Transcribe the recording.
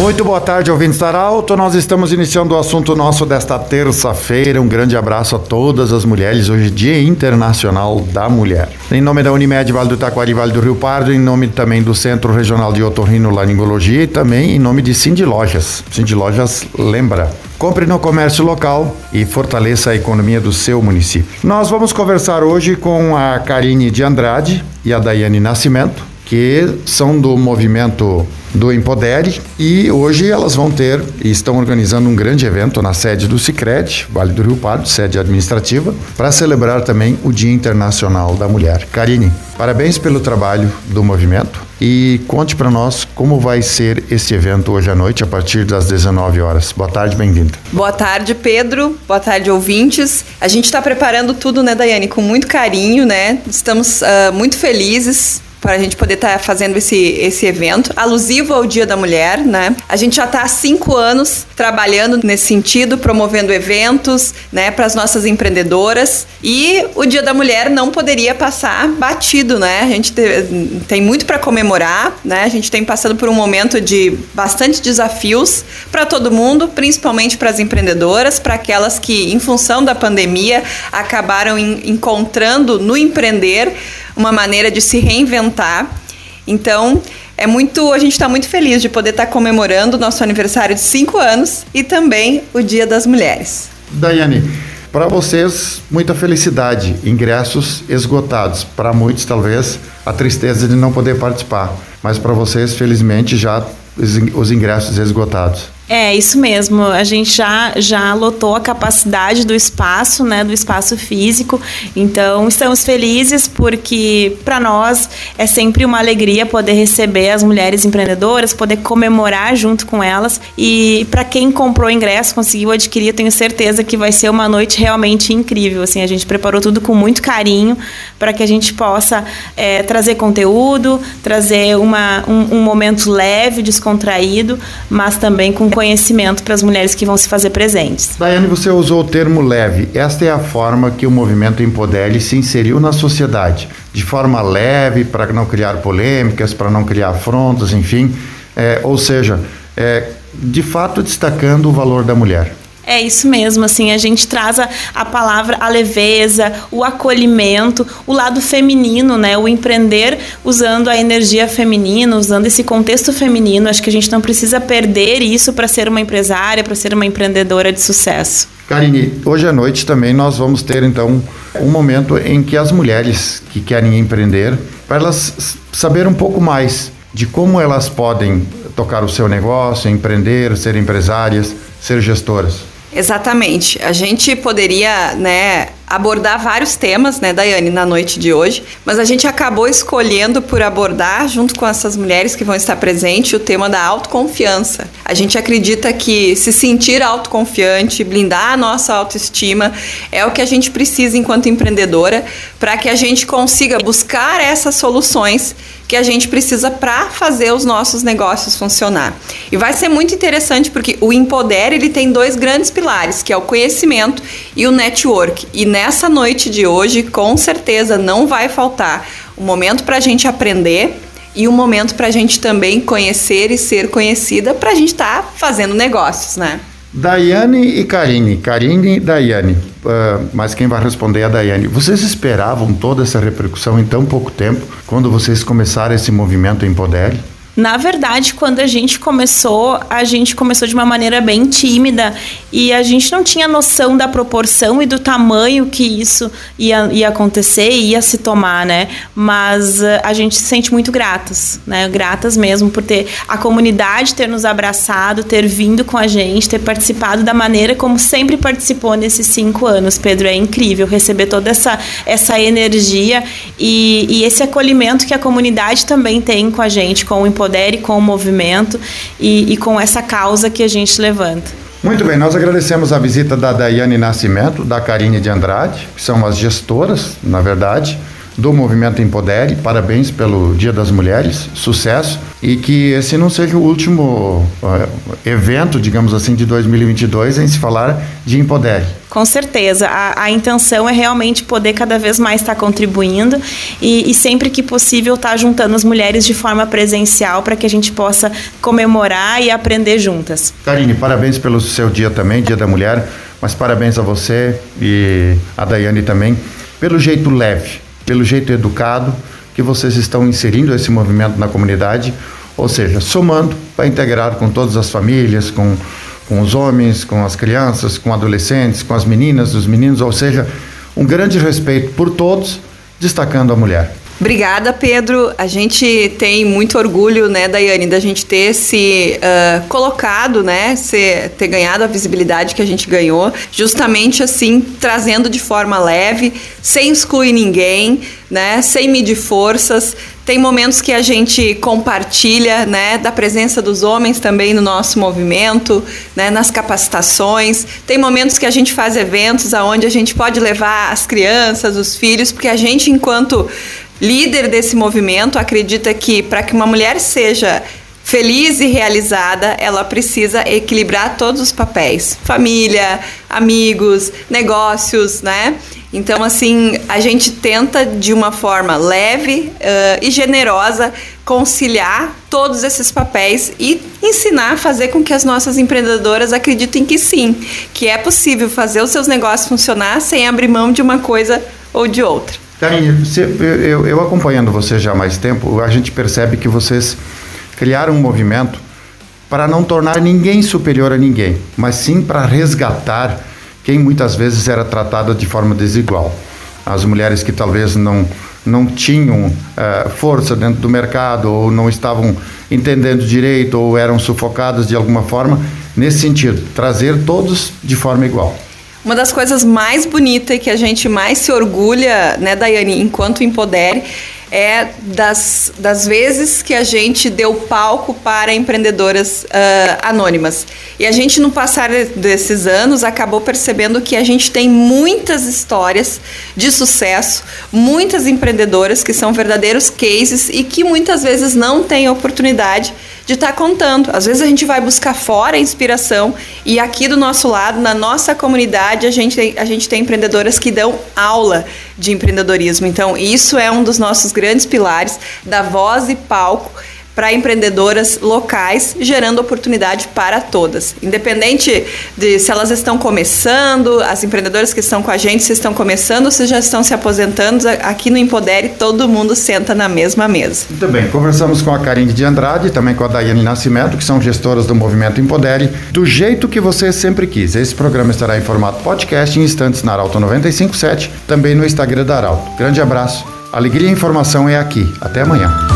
Muito boa tarde, ouvintes da Arauto. Nós estamos iniciando o assunto nosso desta terça-feira. Um grande abraço a todas as mulheres. Hoje Dia Internacional da Mulher. Em nome da Unimed Vale do Taquari Vale do Rio Pardo, em nome também do Centro Regional de Otorrino Laringologia e também em nome de Cindy Lojas. Cindy Lojas lembra. Compre no comércio local e fortaleça a economia do seu município. Nós vamos conversar hoje com a Karine de Andrade e a Daiane Nascimento, que são do movimento do Empodere e hoje elas vão ter e estão organizando um grande evento na sede do Sicredi, Vale do Rio Pardo, sede administrativa, para celebrar também o Dia Internacional da Mulher. Karine, parabéns pelo trabalho do movimento e conte para nós como vai ser esse evento hoje à noite a partir das 19 horas. Boa tarde, bem-vinda. Boa tarde, Pedro. Boa tarde, ouvintes. A gente está preparando tudo, né, Daiane, com muito carinho, né? Estamos uh, muito felizes para a gente poder estar tá fazendo esse, esse evento, alusivo ao Dia da Mulher, né? A gente já está há cinco anos trabalhando nesse sentido, promovendo eventos, né, para as nossas empreendedoras e o Dia da Mulher não poderia passar batido, né? A gente te, tem muito para comemorar, né? A gente tem passado por um momento de bastante desafios para todo mundo, principalmente para as empreendedoras, para aquelas que, em função da pandemia, acabaram encontrando no empreender uma maneira de se reinventar. Então, é muito, a gente está muito feliz de poder estar tá comemorando o nosso aniversário de cinco anos e também o Dia das Mulheres. Daiane, para vocês, muita felicidade. Ingressos esgotados. Para muitos, talvez, a tristeza de não poder participar. Mas para vocês, felizmente, já os ingressos esgotados. É, isso mesmo. A gente já, já lotou a capacidade do espaço, né, do espaço físico. Então, estamos felizes porque para nós é sempre uma alegria poder receber as mulheres empreendedoras, poder comemorar junto com elas. E para quem comprou ingresso, conseguiu adquirir, eu tenho certeza que vai ser uma noite realmente incrível. Assim, a gente preparou tudo com muito carinho para que a gente possa é, trazer conteúdo, trazer uma, um, um momento leve, descontraído, mas também com conhecimento para as mulheres que vão se fazer presentes. Daiane, você usou o termo leve. Esta é a forma que o movimento Empodere se inseriu na sociedade, de forma leve, para não criar polêmicas, para não criar afrontas, enfim. É, ou seja, é, de fato destacando o valor da mulher. É isso mesmo, assim, a gente traz a, a, palavra a leveza, o acolhimento, o lado feminino, né? O empreender usando a energia feminina, usando esse contexto feminino. Acho que a gente não precisa perder isso para ser uma empresária, para ser uma empreendedora de sucesso. Karine, hoje à noite também nós vamos ter então um momento em que as mulheres que querem empreender, para elas saber um pouco mais de como elas podem tocar o seu negócio, empreender, ser empresárias, ser gestoras. Exatamente. A gente poderia, né, abordar vários temas, né, Daiane, na noite de hoje, mas a gente acabou escolhendo por abordar, junto com essas mulheres que vão estar presentes, o tema da autoconfiança. A gente acredita que se sentir autoconfiante, blindar a nossa autoestima, é o que a gente precisa enquanto empreendedora para que a gente consiga buscar essas soluções que a gente precisa para fazer os nossos negócios funcionar. E vai ser muito interessante porque o Empoder ele tem dois grandes pilares, que é o conhecimento e o network. E nessa noite de hoje, com certeza não vai faltar um momento para a gente aprender e um momento para a gente também conhecer e ser conhecida para a gente estar tá fazendo negócios, né? Daiane e Karine. Karine e Daiane. Uh, mas quem vai responder é a Daiane. Vocês esperavam toda essa repercussão em tão pouco tempo, quando vocês começaram esse movimento Empodere? Na verdade, quando a gente começou, a gente começou de uma maneira bem tímida e a gente não tinha noção da proporção e do tamanho que isso ia, ia acontecer e ia se tomar, né? Mas uh, a gente se sente muito gratas, né? Gratas mesmo por ter a comunidade ter nos abraçado, ter vindo com a gente, ter participado da maneira como sempre participou nesses cinco anos. Pedro, é incrível receber toda essa, essa energia e, e esse acolhimento que a comunidade também tem com a gente, com o empodere com o movimento e, e com essa causa que a gente levanta. Muito bem, nós agradecemos a visita da Daiane Nascimento, da Karine de Andrade, que são as gestoras, na verdade, do movimento Empodere. Parabéns pelo Dia das Mulheres, sucesso e que esse não seja o último uh, evento, digamos assim, de 2022 em se falar de Empodere. Com certeza. A, a, intenção é realmente poder cada vez mais estar contribuindo e, e sempre que possível estar juntando as mulheres de forma presencial para que a gente possa comemorar e aprender juntas. Karine, parabéns pelo seu dia também, Dia da Mulher, mas parabéns a você e a Daiane também pelo jeito leve, pelo jeito educado que vocês estão inserindo esse movimento na comunidade, ou seja, somando para integrar com todas as famílias, com com os homens, com as crianças, com adolescentes, com as meninas, os meninos, ou seja, um grande respeito por todos, destacando a mulher. Obrigada, Pedro. A gente tem muito orgulho, né, Daiane, da gente ter se uh, colocado, né, ser, ter ganhado a visibilidade que a gente ganhou, justamente assim, trazendo de forma leve, sem excluir ninguém, né, sem medir forças. Tem momentos que a gente compartilha, né, da presença dos homens também no nosso movimento, né, nas capacitações. Tem momentos que a gente faz eventos aonde a gente pode levar as crianças, os filhos, porque a gente, enquanto líder desse movimento, acredita que para que uma mulher seja feliz e realizada, ela precisa equilibrar todos os papéis: família, amigos, negócios, né? Então, assim, a gente tenta de uma forma leve uh, e generosa conciliar todos esses papéis e ensinar a fazer com que as nossas empreendedoras acreditem que sim, que é possível fazer os seus negócios funcionar sem abrir mão de uma coisa ou de outra. Karine, eu, eu acompanhando vocês já há mais tempo, a gente percebe que vocês criaram um movimento para não tornar ninguém superior a ninguém, mas sim para resgatar quem muitas vezes era tratada de forma desigual. As mulheres que talvez não, não tinham uh, força dentro do mercado ou não estavam entendendo direito ou eram sufocadas de alguma forma, nesse sentido, trazer todos de forma igual. Uma das coisas mais bonitas e que a gente mais se orgulha, né, Daiane, enquanto Empodere, é das, das vezes que a gente deu palco para empreendedoras uh, anônimas. E a gente, no passar desses anos, acabou percebendo que a gente tem muitas histórias de sucesso, muitas empreendedoras que são verdadeiros cases e que muitas vezes não têm oportunidade de estar tá contando. Às vezes a gente vai buscar fora a inspiração e aqui do nosso lado, na nossa comunidade, a gente a gente tem empreendedoras que dão aula de empreendedorismo. Então, isso é um dos nossos grandes pilares da voz e palco para empreendedoras locais, gerando oportunidade para todas. Independente de se elas estão começando, as empreendedoras que estão com a gente, se estão começando, se já estão se aposentando, aqui no Empodere todo mundo senta na mesma mesa. Muito bem, conversamos com a Karine de Andrade também com a Daiane Nascimento, que são gestoras do Movimento Empodere, do jeito que você sempre quis. Esse programa estará em formato podcast em instantes na Arauto 957, também no Instagram da Arauto. Grande abraço. Alegria e informação é aqui. Até amanhã